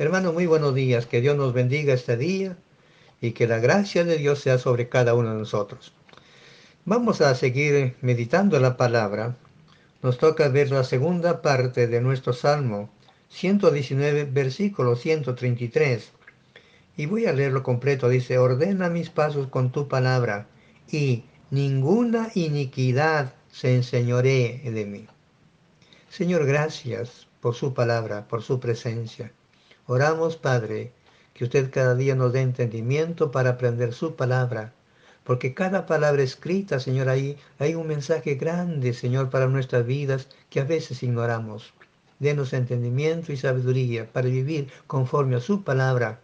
Hermano, muy buenos días. Que Dios nos bendiga este día y que la gracia de Dios sea sobre cada uno de nosotros. Vamos a seguir meditando la palabra. Nos toca ver la segunda parte de nuestro Salmo 119, versículo 133. Y voy a leerlo completo. Dice, ordena mis pasos con tu palabra y ninguna iniquidad se enseñoree de mí. Señor, gracias por su palabra, por su presencia. Oramos, Padre, que usted cada día nos dé entendimiento para aprender su palabra, porque cada palabra escrita, Señor, ahí hay un mensaje grande, Señor, para nuestras vidas que a veces ignoramos. Denos entendimiento y sabiduría para vivir conforme a su palabra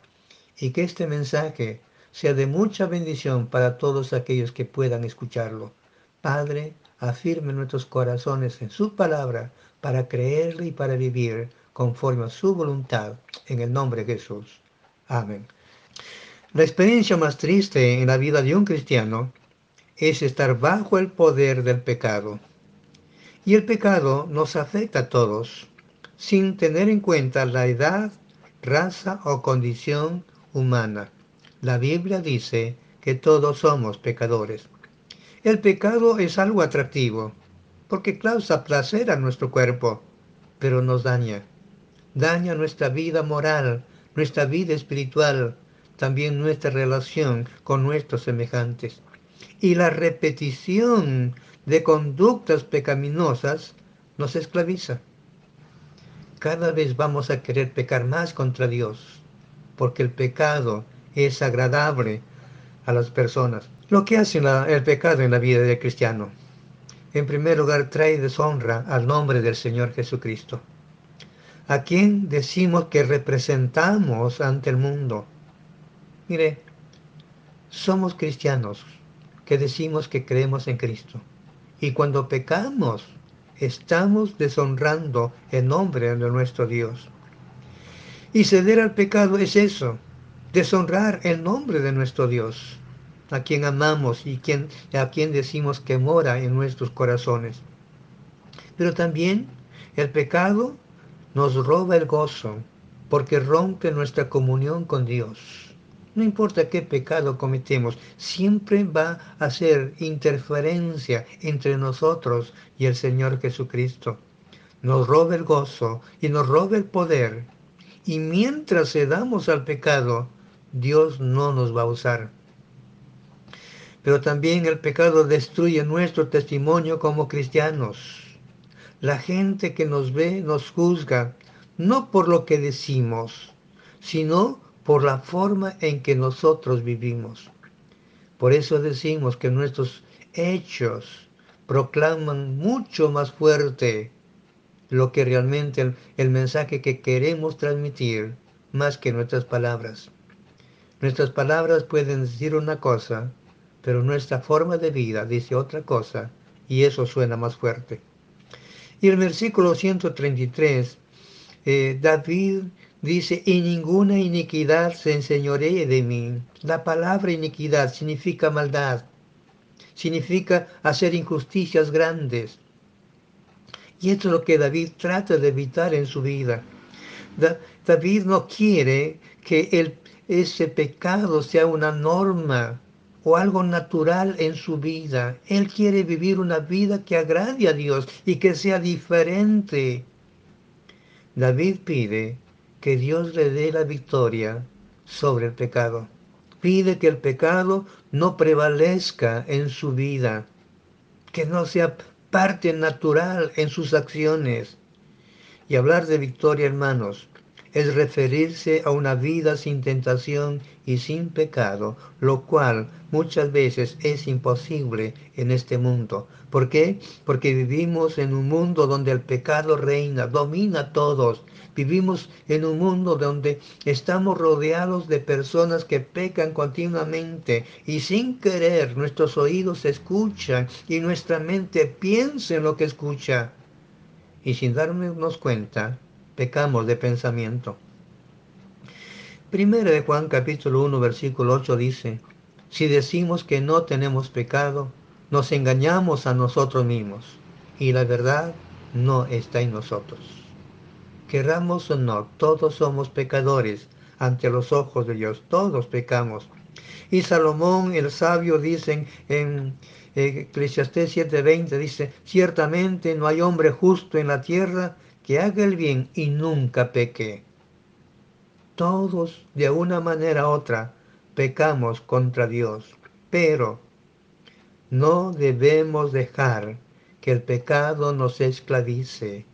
y que este mensaje sea de mucha bendición para todos aquellos que puedan escucharlo. Padre, afirme nuestros corazones en su palabra para creerle y para vivir conforme a su voluntad, en el nombre de Jesús. Amén. La experiencia más triste en la vida de un cristiano es estar bajo el poder del pecado. Y el pecado nos afecta a todos, sin tener en cuenta la edad, raza o condición humana. La Biblia dice que todos somos pecadores. El pecado es algo atractivo, porque causa placer a nuestro cuerpo, pero nos daña daña nuestra vida moral, nuestra vida espiritual, también nuestra relación con nuestros semejantes. Y la repetición de conductas pecaminosas nos esclaviza. Cada vez vamos a querer pecar más contra Dios, porque el pecado es agradable a las personas. Lo que hace el pecado en la vida del cristiano, en primer lugar, trae deshonra al nombre del Señor Jesucristo a quien decimos que representamos ante el mundo. Mire, somos cristianos que decimos que creemos en Cristo. Y cuando pecamos, estamos deshonrando el nombre de nuestro Dios. Y ceder al pecado es eso, deshonrar el nombre de nuestro Dios, a quien amamos y a quien decimos que mora en nuestros corazones. Pero también el pecado nos roba el gozo porque rompe nuestra comunión con Dios. No importa qué pecado cometemos, siempre va a hacer interferencia entre nosotros y el Señor Jesucristo. Nos roba el gozo y nos roba el poder. Y mientras cedamos al pecado, Dios no nos va a usar. Pero también el pecado destruye nuestro testimonio como cristianos. La gente que nos ve nos juzga, no por lo que decimos, sino por la forma en que nosotros vivimos. Por eso decimos que nuestros hechos proclaman mucho más fuerte lo que realmente el, mensaje que queremos transmitir más que nuestras palabras. Nuestras palabras pueden decir una cosa, pero nuestra forma de vida dice otra cosa y eso suena más fuerte. Y el versículo 133, eh, David dice, y ninguna iniquidad se enseñoree de mí. La palabra iniquidad significa maldad, significa hacer injusticias grandes. Y esto es lo que David trata de evitar en su vida. David no quiere que ese pecado sea una norma o algo natural en su vida. Él quiere vivir una vida que agrade a Dios y que sea diferente. David pide que Dios le dé la victoria sobre el pecado. Pide que el pecado no prevalezca en su vida, que no sea parte natural en sus acciones. Y hablar de victoria, hermanos, es referirse a una vida sin tentación y sin pecado, lo cual muchas veces es imposible en este mundo. ¿Por qué? Porque vivimos en un mundo donde el pecado reina, domina a todos. Vivimos en un mundo donde estamos rodeados de personas que pecan continuamente y sin querer nuestros oídos escuchan y nuestra mente piensa en lo que escucha. Y sin darnos cuenta, pecamos de pensamiento. Primero de Juan capítulo 1 versículo 8 dice, si decimos que no tenemos pecado, nos engañamos a nosotros mismos y la verdad no está en nosotros. Queramos o no, todos somos pecadores ante los ojos de Dios, todos pecamos. Y Salomón el sabio dice en Eclesiastés 7:20, dice, ciertamente no hay hombre justo en la tierra que haga el bien y nunca peque. Todos de una manera u otra pecamos contra Dios, pero no debemos dejar que el pecado nos esclavice.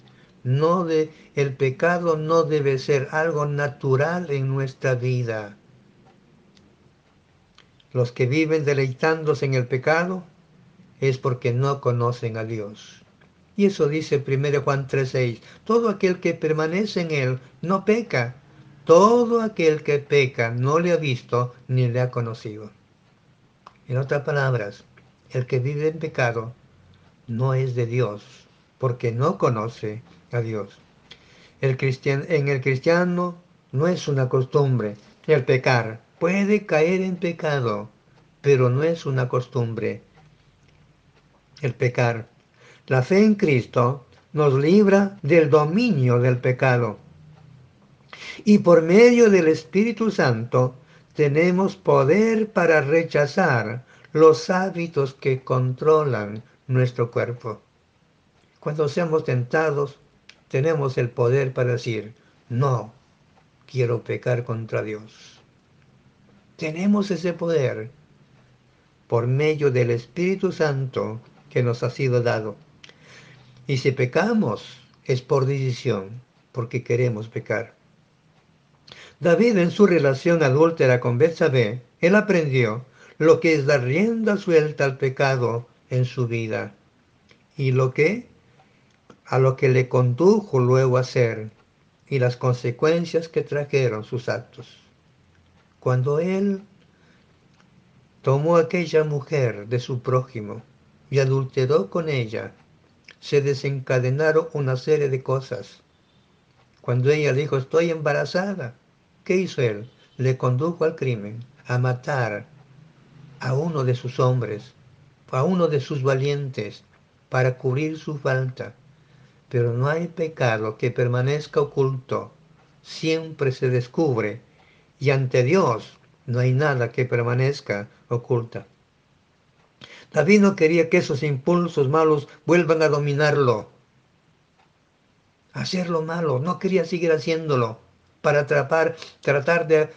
No de, el pecado no debe ser algo natural en nuestra vida. Los que viven deleitándose en el pecado es porque no conocen a Dios. Y eso dice 1 Juan 3:6. Todo aquel que permanece en él no peca. Todo aquel que peca no le ha visto ni le ha conocido. En otras palabras, el que vive en pecado no es de Dios, porque no conoce a Dios. El en el cristiano no es una costumbre el pecar. Puede caer en pecado, pero no es una costumbre el pecar. La fe en Cristo nos libra del dominio del pecado. Y por medio del Espíritu Santo tenemos poder para rechazar los hábitos que controlan nuestro cuerpo. Cuando seamos tentados, tenemos el poder para decir, no, quiero pecar contra Dios. Tenemos ese poder por medio del Espíritu Santo que nos ha sido dado. Y si pecamos, es por decisión, porque queremos pecar. David en su relación adúltera con Betsabé, él aprendió lo que es dar rienda suelta al pecado en su vida y lo que a lo que le condujo luego a hacer y las consecuencias que trajeron sus actos. Cuando él tomó aquella mujer de su prójimo y adulteró con ella, se desencadenaron una serie de cosas. Cuando ella dijo, estoy embarazada, ¿qué hizo él? Le condujo al crimen, a matar a uno de sus hombres, a uno de sus valientes, para cubrir su falta. Pero no hay pecado que permanezca oculto, siempre se descubre, y ante Dios no hay nada que permanezca oculta. David no quería que esos impulsos malos vuelvan a dominarlo. Hacer lo malo, no quería seguir haciéndolo para atrapar, tratar de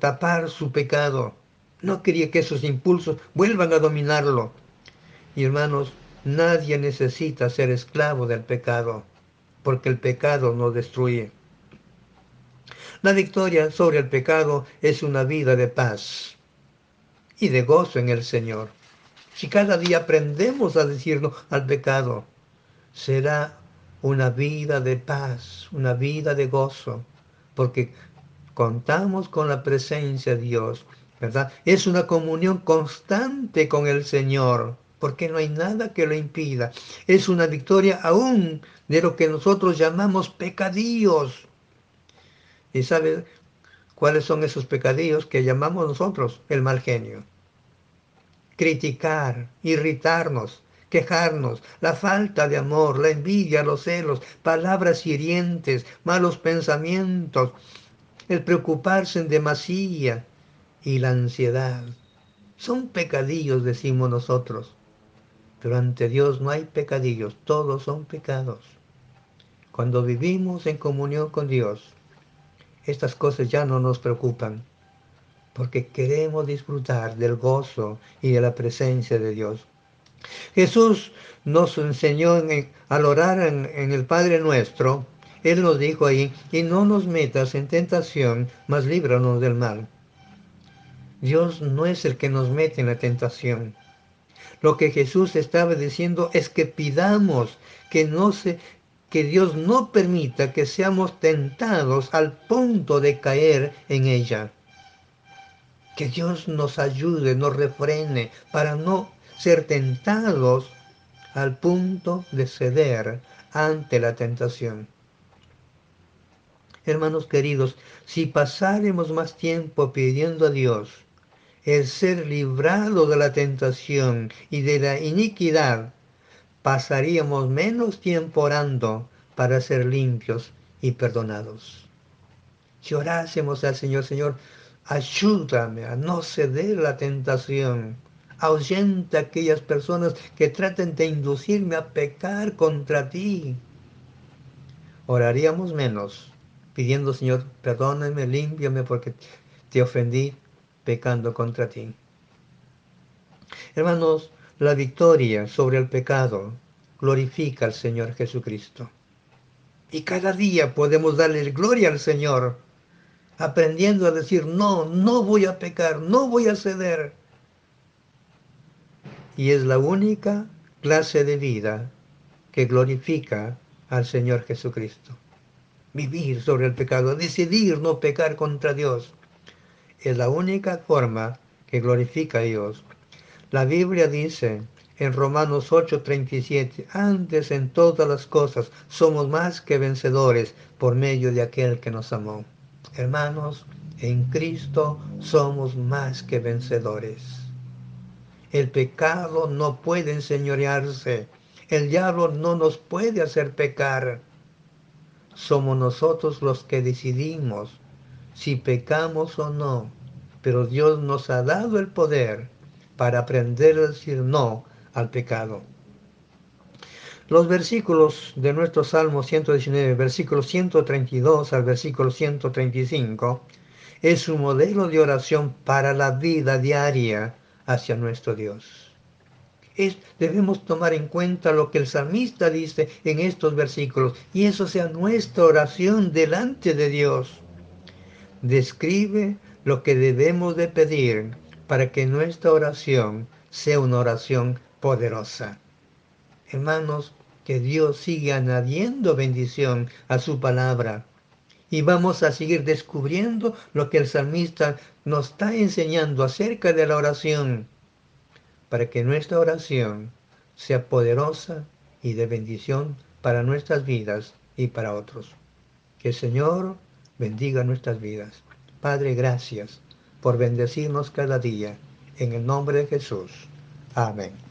tapar su pecado. No quería que esos impulsos vuelvan a dominarlo. Y hermanos, nadie necesita ser esclavo del pecado, porque el pecado no destruye. La victoria sobre el pecado es una vida de paz y de gozo en el Señor. Si cada día aprendemos a decirlo al pecado, será una vida de paz, una vida de gozo, porque contamos con la presencia de Dios ¿verdad? Es una comunión constante con el Señor, porque no hay nada que lo impida. Es una victoria aún de lo que nosotros llamamos pecadillos. ¿Y sabe cuáles son esos pecadillos que llamamos nosotros? El mal genio. Criticar, irritarnos, quejarnos, la falta de amor, la envidia, los celos, palabras hirientes, malos pensamientos, el preocuparse en demasía, y la ansiedad. Son pecadillos, decimos nosotros, pero ante Dios no hay pecadillos, todos son pecados. Cuando vivimos en comunión con Dios, estas cosas ya no nos preocupan, porque queremos disfrutar del gozo y de la presencia de Dios. Jesús nos enseñó al orar en, en el Padre nuestro, Él nos dijo ahí, y no nos metas en tentación, mas líbranos del mal. Dios no es el que nos mete en la tentación. Lo que Jesús estaba diciendo es que pidamos que no se que Dios no permita que seamos tentados al punto de caer en ella. Que Dios nos ayude, nos refrene para no ser tentados al punto de ceder ante la tentación. Hermanos queridos, si pasáramos más tiempo pidiendo a Dios el ser librado de la tentación y de la iniquidad, pasaríamos menos tiempo orando para ser limpios y perdonados. Si orásemos al Señor, Señor, ayúdame a no ceder la tentación. Ahuyenta a aquellas personas que traten de inducirme a pecar contra ti. Oraríamos menos, pidiendo, Señor, perdóname, límpiame porque te ofendí pecando contra ti. Hermanos, la victoria sobre el pecado glorifica al Señor Jesucristo. Y cada día podemos darle gloria al Señor, aprendiendo a decir, no, no voy a pecar, no voy a ceder. Y es la única clase de vida que glorifica al Señor Jesucristo. Vivir sobre el pecado, decidir no pecar contra Dios, es la única forma que glorifica a Dios. La Biblia dice en Romanos 8:37, antes en todas las cosas somos más que vencedores por medio de aquel que nos amó. Hermanos, en Cristo somos más que vencedores. El pecado no puede enseñorearse. El diablo no nos puede hacer pecar. Somos nosotros los que decidimos si pecamos o no. Pero Dios nos ha dado el poder para aprender a decir no al pecado. Los versículos de nuestro Salmo 119, versículo 132 al versículo 135, es un modelo de oración para la vida diaria hacia nuestro Dios. Debemos tomar en cuenta lo que el salmista dice en estos versículos y eso sea nuestra oración delante de Dios. Describe lo que debemos de pedir para que nuestra oración sea una oración poderosa. Hermanos, que Dios siga añadiendo bendición a su palabra. Y vamos a seguir descubriendo lo que el salmista nos está enseñando acerca de la oración, para que nuestra oración sea poderosa y de bendición para nuestras vidas y para otros. Que el Señor bendiga nuestras vidas. Padre, gracias por bendecirnos cada día. En el nombre de Jesús. Amén.